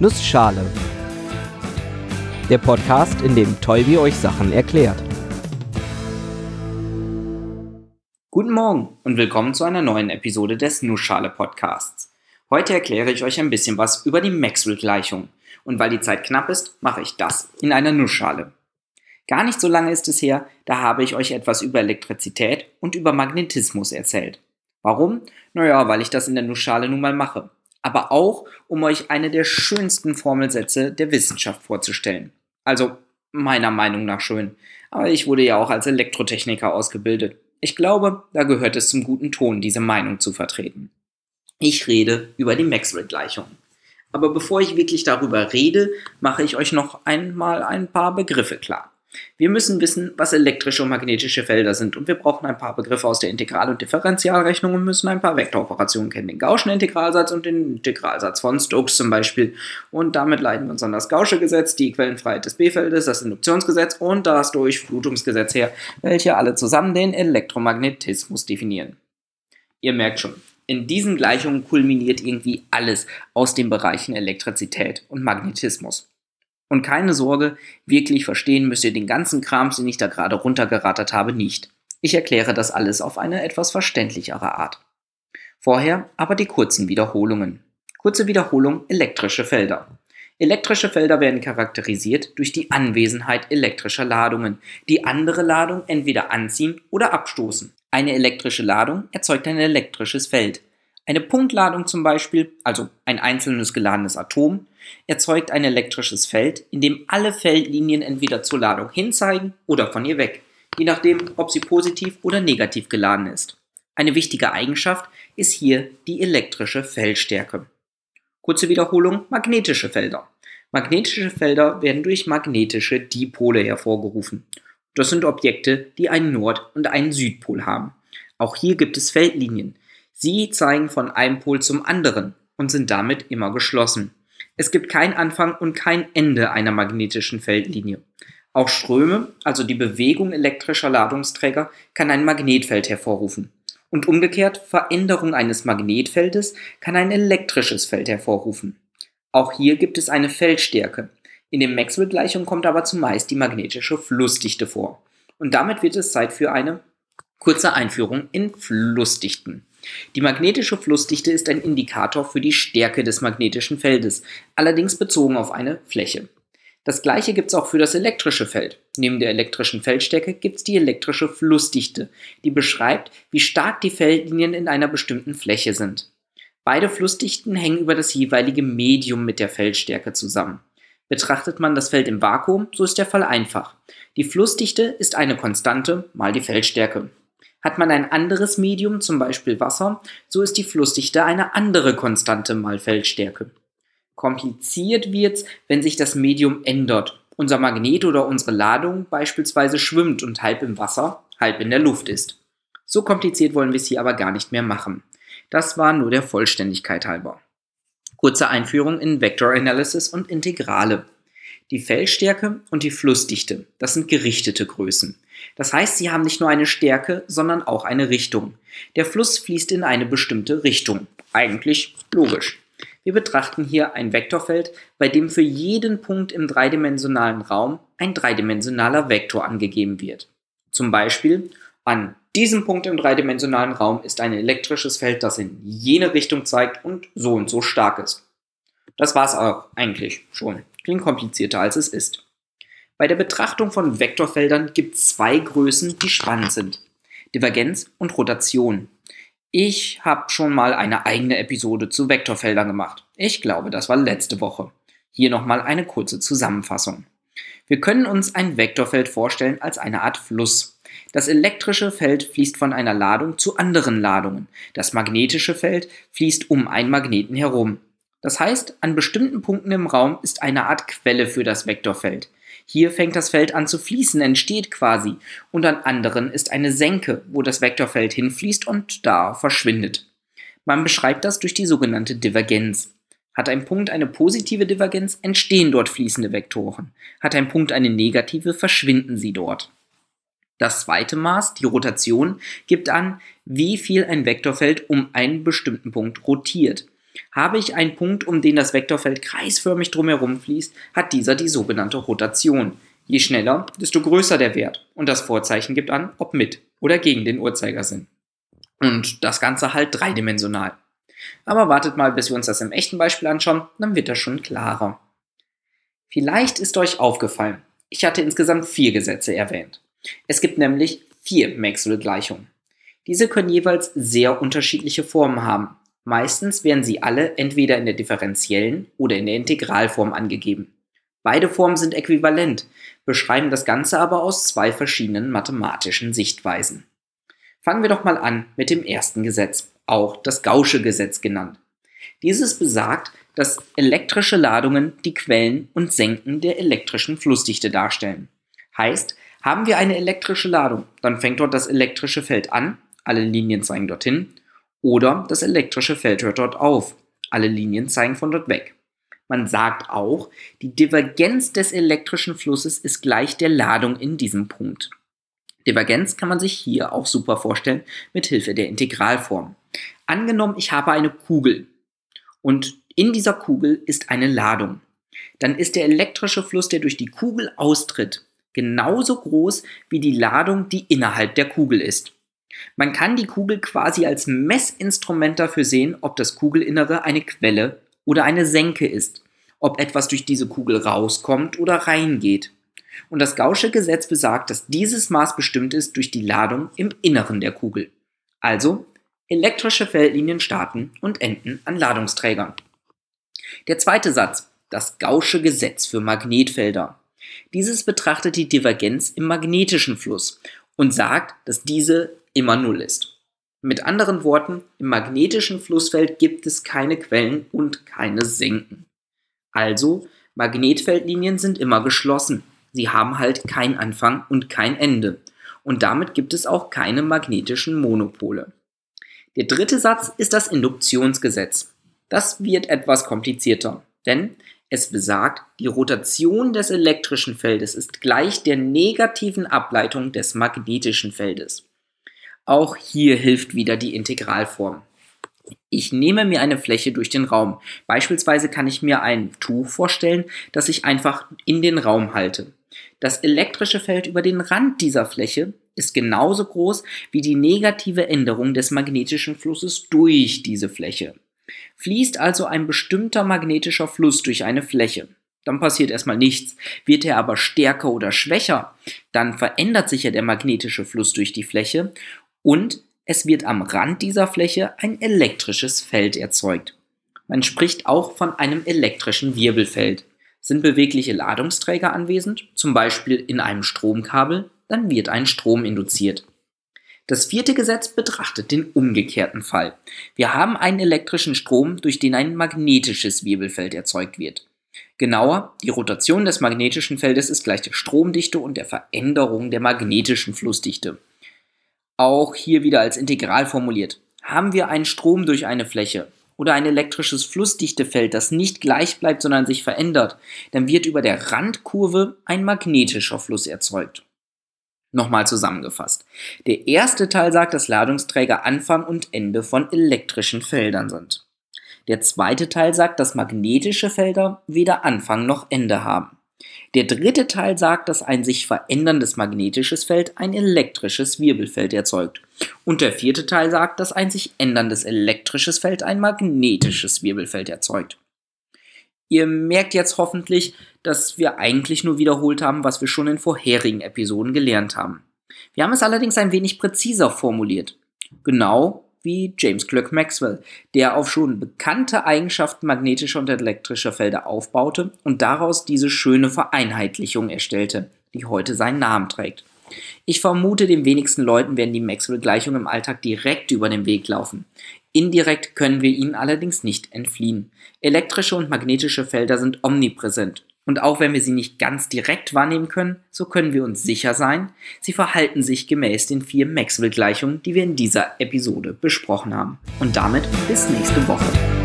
Nussschale. Der Podcast, in dem Tolbi euch Sachen erklärt. Guten Morgen und willkommen zu einer neuen Episode des Nussschale Podcasts. Heute erkläre ich euch ein bisschen was über die Maxwell-Gleichung. Und weil die Zeit knapp ist, mache ich das in einer Nussschale. Gar nicht so lange ist es her, da habe ich euch etwas über Elektrizität und über Magnetismus erzählt. Warum? Naja, weil ich das in der Nussschale nun mal mache aber auch, um euch eine der schönsten Formelsätze der Wissenschaft vorzustellen. Also meiner Meinung nach schön. Aber ich wurde ja auch als Elektrotechniker ausgebildet. Ich glaube, da gehört es zum guten Ton, diese Meinung zu vertreten. Ich rede über die Maxwell-Gleichung. Aber bevor ich wirklich darüber rede, mache ich euch noch einmal ein paar Begriffe klar. Wir müssen wissen, was elektrische und magnetische Felder sind und wir brauchen ein paar Begriffe aus der Integral- und Differentialrechnung und müssen ein paar Vektoroperationen kennen, den Gaußschen Integralsatz und den Integralsatz von Stokes zum Beispiel. Und damit leiten wir uns an das Gaußsche Gesetz, die Quellenfreiheit des B-Feldes, das Induktionsgesetz und das Durchflutungsgesetz her, welche alle zusammen den Elektromagnetismus definieren. Ihr merkt schon, in diesen Gleichungen kulminiert irgendwie alles aus den Bereichen Elektrizität und Magnetismus. Und keine Sorge, wirklich verstehen müsst ihr den ganzen Kram, den ich da gerade runtergerattert habe, nicht. Ich erkläre das alles auf eine etwas verständlichere Art. Vorher aber die kurzen Wiederholungen. Kurze Wiederholung elektrische Felder. Elektrische Felder werden charakterisiert durch die Anwesenheit elektrischer Ladungen, die andere Ladung entweder anziehen oder abstoßen. Eine elektrische Ladung erzeugt ein elektrisches Feld. Eine Punktladung zum Beispiel, also ein einzelnes geladenes Atom, erzeugt ein elektrisches Feld, in dem alle Feldlinien entweder zur Ladung hinzeigen oder von ihr weg, je nachdem, ob sie positiv oder negativ geladen ist. Eine wichtige Eigenschaft ist hier die elektrische Feldstärke. Kurze Wiederholung, magnetische Felder. Magnetische Felder werden durch magnetische Dipole hervorgerufen. Das sind Objekte, die einen Nord- und einen Südpol haben. Auch hier gibt es Feldlinien, Sie zeigen von einem Pol zum anderen und sind damit immer geschlossen. Es gibt kein Anfang und kein Ende einer magnetischen Feldlinie. Auch Ströme, also die Bewegung elektrischer Ladungsträger, kann ein Magnetfeld hervorrufen. Und umgekehrt, Veränderung eines Magnetfeldes kann ein elektrisches Feld hervorrufen. Auch hier gibt es eine Feldstärke. In den Maxwell-Gleichungen kommt aber zumeist die magnetische Flussdichte vor. Und damit wird es Zeit für eine kurze Einführung in Flussdichten. Die magnetische Flussdichte ist ein Indikator für die Stärke des magnetischen Feldes, allerdings bezogen auf eine Fläche. Das gleiche gibt es auch für das elektrische Feld. Neben der elektrischen Feldstärke gibt es die elektrische Flussdichte, die beschreibt, wie stark die Feldlinien in einer bestimmten Fläche sind. Beide Flussdichten hängen über das jeweilige Medium mit der Feldstärke zusammen. Betrachtet man das Feld im Vakuum, so ist der Fall einfach. Die Flussdichte ist eine Konstante mal die Feldstärke. Hat man ein anderes Medium, zum Beispiel Wasser, so ist die Flussdichte eine andere Konstante mal Feldstärke. Kompliziert wird's, wenn sich das Medium ändert. Unser Magnet oder unsere Ladung beispielsweise schwimmt und halb im Wasser, halb in der Luft ist. So kompliziert wollen wir es hier aber gar nicht mehr machen. Das war nur der Vollständigkeit halber. Kurze Einführung in Vector Analysis und Integrale. Die Feldstärke und die Flussdichte, das sind gerichtete Größen. Das heißt, sie haben nicht nur eine Stärke, sondern auch eine Richtung. Der Fluss fließt in eine bestimmte Richtung. Eigentlich logisch. Wir betrachten hier ein Vektorfeld, bei dem für jeden Punkt im dreidimensionalen Raum ein dreidimensionaler Vektor angegeben wird. Zum Beispiel an diesem Punkt im dreidimensionalen Raum ist ein elektrisches Feld, das in jene Richtung zeigt und so und so stark ist. Das war's auch eigentlich schon. Klingt komplizierter als es ist. Bei der Betrachtung von Vektorfeldern gibt es zwei Größen, die spannend sind. Divergenz und Rotation. Ich habe schon mal eine eigene Episode zu Vektorfeldern gemacht. Ich glaube, das war letzte Woche. Hier nochmal eine kurze Zusammenfassung. Wir können uns ein Vektorfeld vorstellen als eine Art Fluss. Das elektrische Feld fließt von einer Ladung zu anderen Ladungen. Das magnetische Feld fließt um einen Magneten herum. Das heißt, an bestimmten Punkten im Raum ist eine Art Quelle für das Vektorfeld. Hier fängt das Feld an zu fließen, entsteht quasi. Und an anderen ist eine Senke, wo das Vektorfeld hinfließt und da verschwindet. Man beschreibt das durch die sogenannte Divergenz. Hat ein Punkt eine positive Divergenz, entstehen dort fließende Vektoren. Hat ein Punkt eine negative, verschwinden sie dort. Das zweite Maß, die Rotation, gibt an, wie viel ein Vektorfeld um einen bestimmten Punkt rotiert. Habe ich einen Punkt, um den das Vektorfeld kreisförmig drumherum fließt, hat dieser die sogenannte Rotation. Je schneller, desto größer der Wert und das Vorzeichen gibt an, ob mit oder gegen den Uhrzeigersinn. Und das Ganze halt dreidimensional. Aber wartet mal, bis wir uns das im echten Beispiel anschauen, dann wird das schon klarer. Vielleicht ist euch aufgefallen, ich hatte insgesamt vier Gesetze erwähnt. Es gibt nämlich vier Maxwell-Gleichungen. Diese können jeweils sehr unterschiedliche Formen haben. Meistens werden sie alle entweder in der differenziellen oder in der Integralform angegeben. Beide Formen sind äquivalent, beschreiben das Ganze aber aus zwei verschiedenen mathematischen Sichtweisen. Fangen wir doch mal an mit dem ersten Gesetz, auch das Gaußsche Gesetz genannt. Dieses besagt, dass elektrische Ladungen die Quellen und Senken der elektrischen Flussdichte darstellen. Heißt, haben wir eine elektrische Ladung, dann fängt dort das elektrische Feld an, alle Linien zeigen dorthin, oder das elektrische Feld hört dort auf, alle Linien zeigen von dort weg. Man sagt auch, die Divergenz des elektrischen Flusses ist gleich der Ladung in diesem Punkt. Divergenz kann man sich hier auch super vorstellen mit Hilfe der Integralform. Angenommen, ich habe eine Kugel und in dieser Kugel ist eine Ladung. Dann ist der elektrische Fluss, der durch die Kugel austritt, genauso groß wie die Ladung, die innerhalb der Kugel ist. Man kann die Kugel quasi als Messinstrument dafür sehen, ob das Kugelinnere eine Quelle oder eine Senke ist, ob etwas durch diese Kugel rauskommt oder reingeht. Und das Gaußsche Gesetz besagt, dass dieses Maß bestimmt ist durch die Ladung im Inneren der Kugel. Also elektrische Feldlinien starten und enden an Ladungsträgern. Der zweite Satz, das Gaußsche Gesetz für Magnetfelder. Dieses betrachtet die Divergenz im magnetischen Fluss und sagt, dass diese immer Null ist. Mit anderen Worten, im magnetischen Flussfeld gibt es keine Quellen und keine Senken. Also, Magnetfeldlinien sind immer geschlossen. Sie haben halt kein Anfang und kein Ende. Und damit gibt es auch keine magnetischen Monopole. Der dritte Satz ist das Induktionsgesetz. Das wird etwas komplizierter, denn es besagt, die Rotation des elektrischen Feldes ist gleich der negativen Ableitung des magnetischen Feldes. Auch hier hilft wieder die Integralform. Ich nehme mir eine Fläche durch den Raum. Beispielsweise kann ich mir ein Tuch vorstellen, das ich einfach in den Raum halte. Das elektrische Feld über den Rand dieser Fläche ist genauso groß wie die negative Änderung des magnetischen Flusses durch diese Fläche. Fließt also ein bestimmter magnetischer Fluss durch eine Fläche, dann passiert erstmal nichts. Wird er aber stärker oder schwächer, dann verändert sich ja der magnetische Fluss durch die Fläche und es wird am Rand dieser Fläche ein elektrisches Feld erzeugt. Man spricht auch von einem elektrischen Wirbelfeld. Sind bewegliche Ladungsträger anwesend, zum Beispiel in einem Stromkabel, dann wird ein Strom induziert. Das vierte Gesetz betrachtet den umgekehrten Fall. Wir haben einen elektrischen Strom, durch den ein magnetisches Wirbelfeld erzeugt wird. Genauer, die Rotation des magnetischen Feldes ist gleich der Stromdichte und der Veränderung der magnetischen Flussdichte auch hier wieder als Integral formuliert. Haben wir einen Strom durch eine Fläche oder ein elektrisches Flussdichtefeld, das nicht gleich bleibt, sondern sich verändert, dann wird über der Randkurve ein magnetischer Fluss erzeugt. Nochmal zusammengefasst. Der erste Teil sagt, dass Ladungsträger Anfang und Ende von elektrischen Feldern sind. Der zweite Teil sagt, dass magnetische Felder weder Anfang noch Ende haben. Der dritte Teil sagt, dass ein sich veränderndes magnetisches Feld ein elektrisches Wirbelfeld erzeugt. Und der vierte Teil sagt, dass ein sich änderndes elektrisches Feld ein magnetisches Wirbelfeld erzeugt. Ihr merkt jetzt hoffentlich, dass wir eigentlich nur wiederholt haben, was wir schon in vorherigen Episoden gelernt haben. Wir haben es allerdings ein wenig präziser formuliert. Genau wie James Clerk Maxwell, der auf schon bekannte Eigenschaften magnetischer und elektrischer Felder aufbaute und daraus diese schöne Vereinheitlichung erstellte, die heute seinen Namen trägt. Ich vermute, den wenigsten Leuten werden die Maxwell-Gleichungen im Alltag direkt über den Weg laufen. Indirekt können wir ihnen allerdings nicht entfliehen. Elektrische und magnetische Felder sind omnipräsent und auch wenn wir sie nicht ganz direkt wahrnehmen können, so können wir uns sicher sein, sie verhalten sich gemäß den vier Maxwell-Gleichungen, die wir in dieser Episode besprochen haben. Und damit bis nächste Woche.